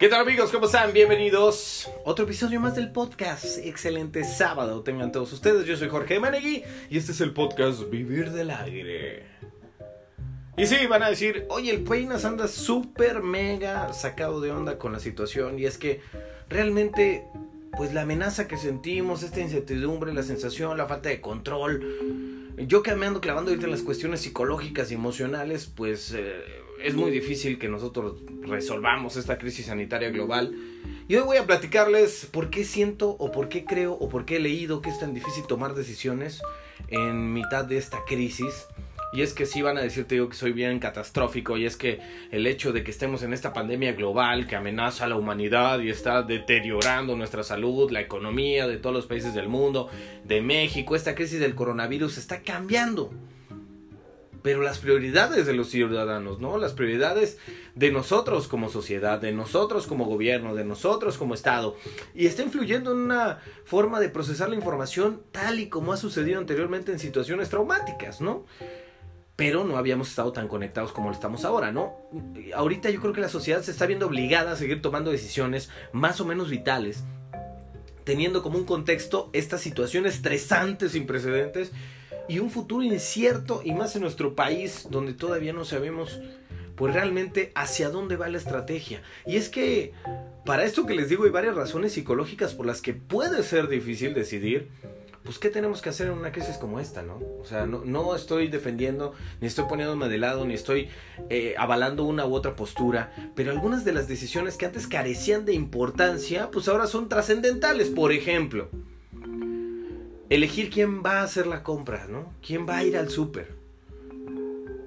¿Qué tal amigos? ¿Cómo están? Bienvenidos. Otro episodio más del podcast. Excelente sábado tengan todos ustedes. Yo soy Jorge Menegui y este es el podcast Vivir del Aire. Y sí, van a decir, oye, el Peinas anda súper mega sacado de onda con la situación y es que realmente, pues la amenaza que sentimos, esta incertidumbre, la sensación, la falta de control, yo que me ando clavando ahorita en las cuestiones psicológicas y emocionales, pues... Eh, es muy difícil que nosotros resolvamos esta crisis sanitaria global. Y hoy voy a platicarles por qué siento o por qué creo o por qué he leído que es tan difícil tomar decisiones en mitad de esta crisis. Y es que sí van a decirte yo que soy bien catastrófico y es que el hecho de que estemos en esta pandemia global que amenaza a la humanidad y está deteriorando nuestra salud, la economía de todos los países del mundo, de México, esta crisis del coronavirus está cambiando pero las prioridades de los ciudadanos, ¿no? Las prioridades de nosotros como sociedad, de nosotros como gobierno, de nosotros como Estado. Y está influyendo en una forma de procesar la información tal y como ha sucedido anteriormente en situaciones traumáticas, ¿no? Pero no habíamos estado tan conectados como lo estamos ahora, ¿no? Ahorita yo creo que la sociedad se está viendo obligada a seguir tomando decisiones más o menos vitales, teniendo como un contexto esta situación estresante sin precedentes y un futuro incierto y más en nuestro país donde todavía no sabemos pues realmente hacia dónde va la estrategia. Y es que para esto que les digo hay varias razones psicológicas por las que puede ser difícil decidir pues qué tenemos que hacer en una crisis como esta, ¿no? O sea, no, estoy defendiendo, ni estoy poniéndome de lado, ni estoy eh, avalando una u otra postura, pero algunas de las decisiones que antes carecían de importancia, pues ahora son trascendentales. Por ejemplo, elegir quién va a hacer la compra, ¿no? ¿Quién va a ir al súper?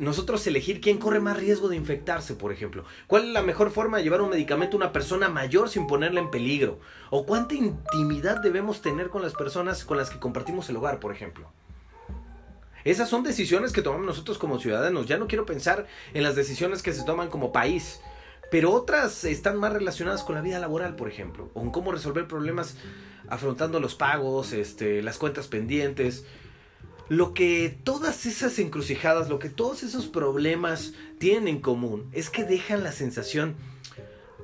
Nosotros elegir quién corre más riesgo de infectarse, por ejemplo. ¿Cuál es la mejor forma de llevar un medicamento a una persona mayor sin ponerla en peligro? ¿O cuánta intimidad debemos tener con las personas con las que compartimos el hogar, por ejemplo? Esas son decisiones que tomamos nosotros como ciudadanos. Ya no quiero pensar en las decisiones que se toman como país. Pero otras están más relacionadas con la vida laboral, por ejemplo, o en cómo resolver problemas afrontando los pagos, este, las cuentas pendientes. Lo que todas esas encrucijadas, lo que todos esos problemas tienen en común es que dejan la sensación,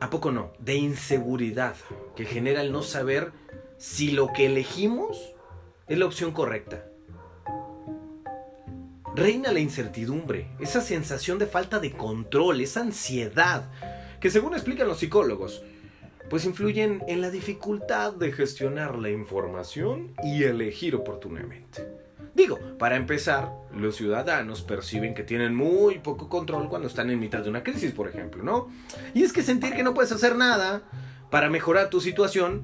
¿a poco no?, de inseguridad que genera el no saber si lo que elegimos es la opción correcta. Reina la incertidumbre, esa sensación de falta de control, esa ansiedad que según explican los psicólogos, pues influyen en la dificultad de gestionar la información y elegir oportunamente. Digo, para empezar, los ciudadanos perciben que tienen muy poco control cuando están en mitad de una crisis, por ejemplo, ¿no? Y es que sentir que no puedes hacer nada para mejorar tu situación,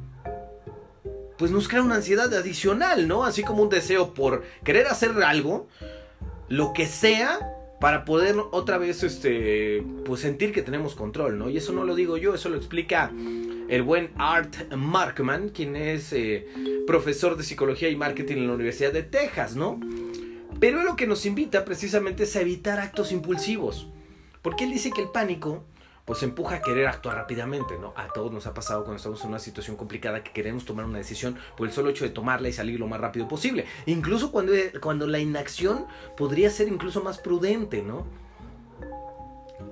pues nos crea una ansiedad adicional, ¿no? Así como un deseo por querer hacer algo, lo que sea, para poder otra vez este pues sentir que tenemos control, ¿no? Y eso no lo digo yo, eso lo explica el buen Art Markman, quien es eh, profesor de psicología y marketing en la Universidad de Texas, ¿no? Pero lo que nos invita precisamente es a evitar actos impulsivos, porque él dice que el pánico pues empuja a querer actuar rápidamente, ¿no? A todos nos ha pasado cuando estamos en una situación complicada que queremos tomar una decisión por el solo hecho de tomarla y salir lo más rápido posible. Incluso cuando, cuando la inacción podría ser incluso más prudente, ¿no?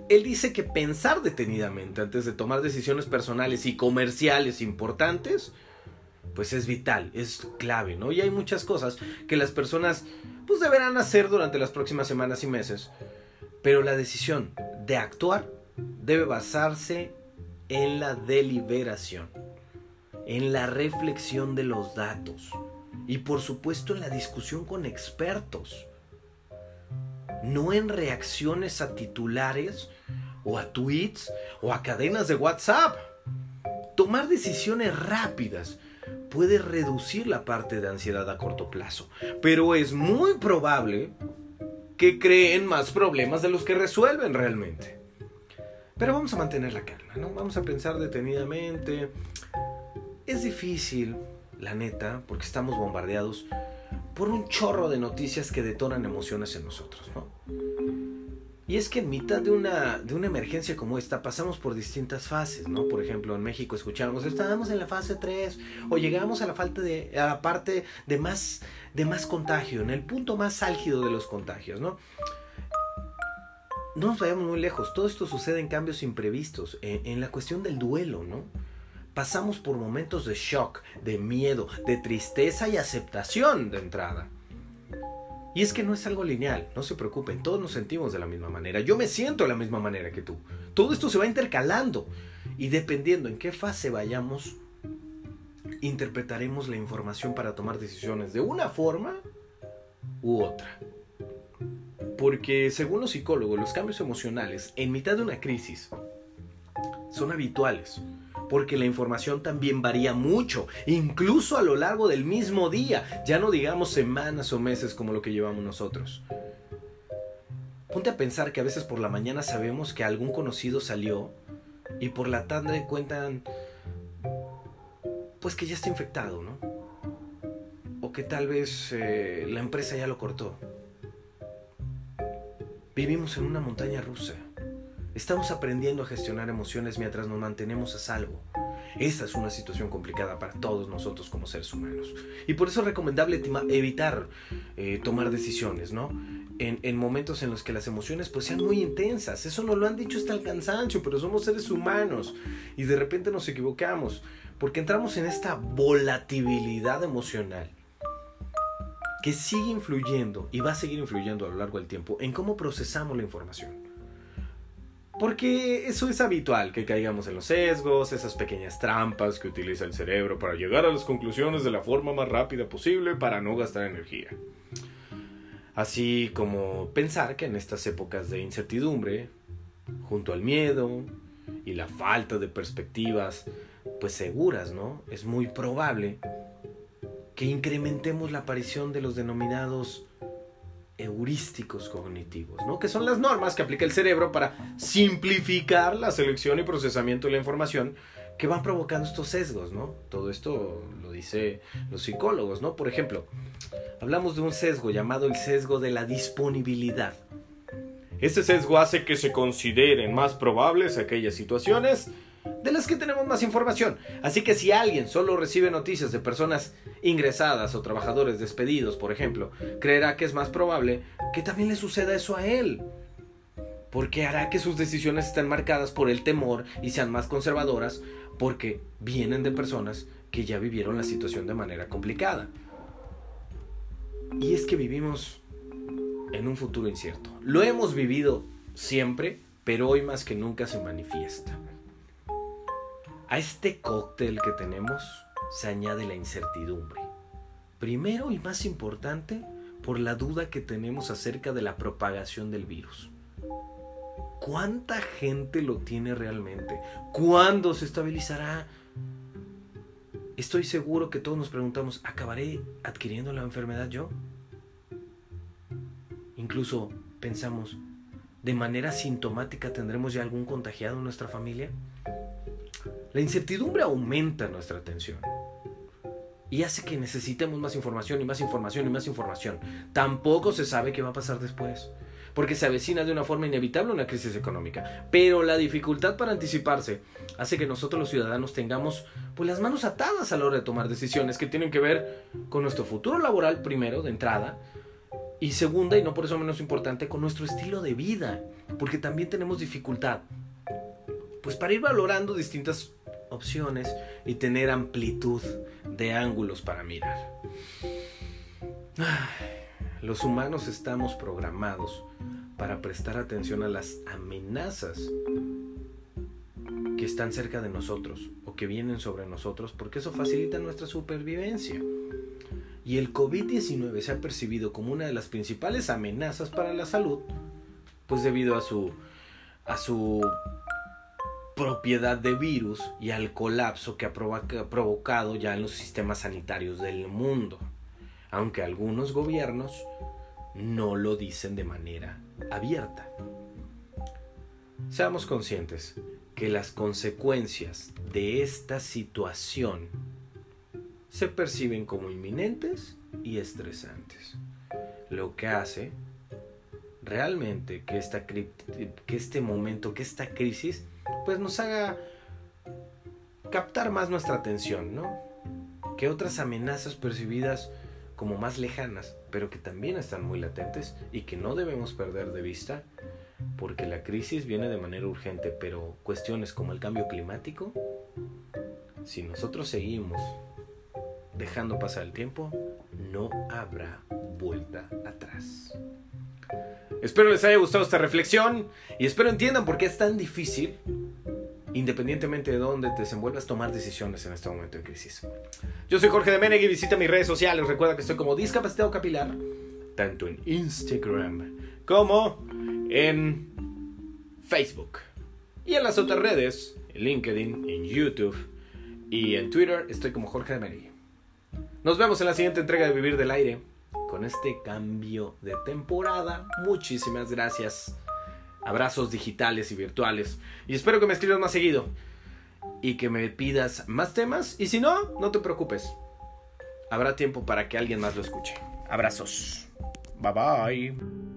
Él dice que pensar detenidamente antes de tomar decisiones personales y comerciales importantes, pues es vital, es clave, ¿no? Y hay muchas cosas que las personas pues deberán hacer durante las próximas semanas y meses. Pero la decisión de actuar debe basarse en la deliberación, en la reflexión de los datos y por supuesto en la discusión con expertos, no en reacciones a titulares o a tweets o a cadenas de WhatsApp. Tomar decisiones rápidas puede reducir la parte de ansiedad a corto plazo, pero es muy probable que creen más problemas de los que resuelven realmente. Pero vamos a mantener la calma, ¿no? Vamos a pensar detenidamente. Es difícil, la neta, porque estamos bombardeados por un chorro de noticias que detonan emociones en nosotros, ¿no? Y es que en mitad de una, de una emergencia como esta pasamos por distintas fases, ¿no? Por ejemplo, en México escuchamos, estábamos en la fase 3 o llegamos a la, falta de, a la parte de más, de más contagio, en el punto más álgido de los contagios, ¿no? No nos vayamos muy lejos, todo esto sucede en cambios imprevistos, en, la cuestión del duelo, ¿no? Pasamos por momentos de shock, de miedo, de tristeza y aceptación de entrada. Y es que no es algo lineal, no se preocupen, todos nos sentimos de la misma manera, yo me siento de la misma manera que tú. Todo esto se va intercalando y dependiendo en qué fase vayamos, interpretaremos la información para tomar decisiones de una forma u otra. Porque según los psicólogos, los cambios emocionales en mitad de una crisis son habituales. Porque la información también varía mucho, incluso a lo largo del mismo día, ya no digamos semanas o meses como lo que llevamos nosotros. Ponte a pensar que a veces por la mañana sabemos que algún conocido salió y por la tarde cuentan pues que ya está infectado, ¿no? O que tal vez eh, la empresa ya lo cortó. Vivimos en una montaña rusa. Estamos aprendiendo a gestionar emociones mientras nos mantenemos a salvo. Esta es una situación complicada para todos nosotros como seres humanos. Y por eso es recomendable evitar eh, tomar decisiones, ¿no? En, momentos en los que las emociones pues sean muy intensas. Eso nos lo han dicho hasta el cansancio, pero somos seres humanos y de repente nos equivocamos porque entramos en esta volatilidad emocional que sigue influyendo y va a seguir influyendo a lo largo del tiempo en cómo procesamos la información. Porque eso es habitual, que caigamos en los sesgos, esas pequeñas trampas que utiliza el cerebro para llegar a las conclusiones de la forma más rápida posible para no gastar energía. Así como pensar que en estas épocas de incertidumbre, junto al miedo y la falta de perspectivas, pues seguras, ¿no? Es muy probable que incrementemos la aparición de los denominados heurísticos cognitivos, ¿no? que son las normas que aplica el cerebro para simplificar la selección y procesamiento de la información que van provocando estos sesgos, ¿no? Todo esto lo dice los psicólogos, ¿no? Por ejemplo, hablamos de un sesgo llamado el sesgo de la disponibilidad. Este sesgo hace que se consideren más probables aquellas situaciones de las que tenemos más información. Así que si alguien solo recibe noticias de personas ingresadas o trabajadores despedidos, por ejemplo, creerá que es más probable que también le suceda eso a él. Porque hará que sus decisiones estén marcadas por el temor y sean más conservadoras porque vienen de personas que ya vivieron la situación de manera complicada. Y es que vivimos en un futuro incierto. Lo hemos vivido siempre, pero hoy más que nunca se manifiesta. A este cóctel que tenemos se añade la incertidumbre. Primero y más importante, por la duda que tenemos acerca de la propagación del virus. ¿Cuánta gente lo tiene realmente? ¿Cuándo se estabilizará? Estoy seguro que todos nos preguntamos, ¿acabaré adquiriendo la enfermedad yo? Incluso pensamos, ¿de manera sintomática tendremos ya algún contagiado en nuestra familia? La incertidumbre aumenta nuestra tensión y hace que necesitemos más información y más información y más información. Tampoco se sabe qué va a pasar después, porque se avecina de una forma inevitable una crisis económica. Pero la dificultad para anticiparse hace que nosotros los ciudadanos tengamos pues las manos atadas a la hora de tomar decisiones que tienen que ver con nuestro futuro laboral primero de entrada y segunda y no por eso menos importante con nuestro estilo de vida, porque también tenemos dificultad pues para ir valorando distintas opciones y tener amplitud de ángulos para mirar. Los humanos estamos programados para prestar atención a las amenazas que están cerca de nosotros o que vienen sobre nosotros porque eso facilita nuestra supervivencia. Y el COVID-19 se ha percibido como una de las principales amenazas para la salud, pues debido a su a su propiedad de virus y al colapso que ha provocado ya en los sistemas sanitarios del mundo, aunque algunos gobiernos no lo dicen de manera abierta. Seamos conscientes que las consecuencias de esta situación se perciben como inminentes y estresantes, lo que hace realmente que, esta, que este momento, que esta crisis pues nos haga captar más nuestra atención, ¿no? Que otras amenazas percibidas como más lejanas, pero que también están muy latentes y que no debemos perder de vista, porque la crisis viene de manera urgente, pero cuestiones como el cambio climático, si nosotros seguimos dejando pasar el tiempo, no habrá vuelta atrás. Espero les haya gustado esta reflexión y espero entiendan por qué es tan difícil, independientemente de dónde te desenvuelvas, tomar decisiones en este momento de crisis. Yo soy Jorge de Menegui, visita mis redes sociales. Recuerda que estoy como discapacitado capilar, tanto en Instagram como en Facebook. Y en las otras redes, en LinkedIn, en YouTube y en Twitter, estoy como Jorge de Menegui. Nos vemos en la siguiente entrega de Vivir del Aire con este cambio de temporada. Muchísimas gracias. Abrazos digitales y virtuales. Y espero que me escribas más seguido. Y que me pidas más temas. Y si no, no te preocupes. Habrá tiempo para que alguien más lo escuche. Abrazos. Bye bye.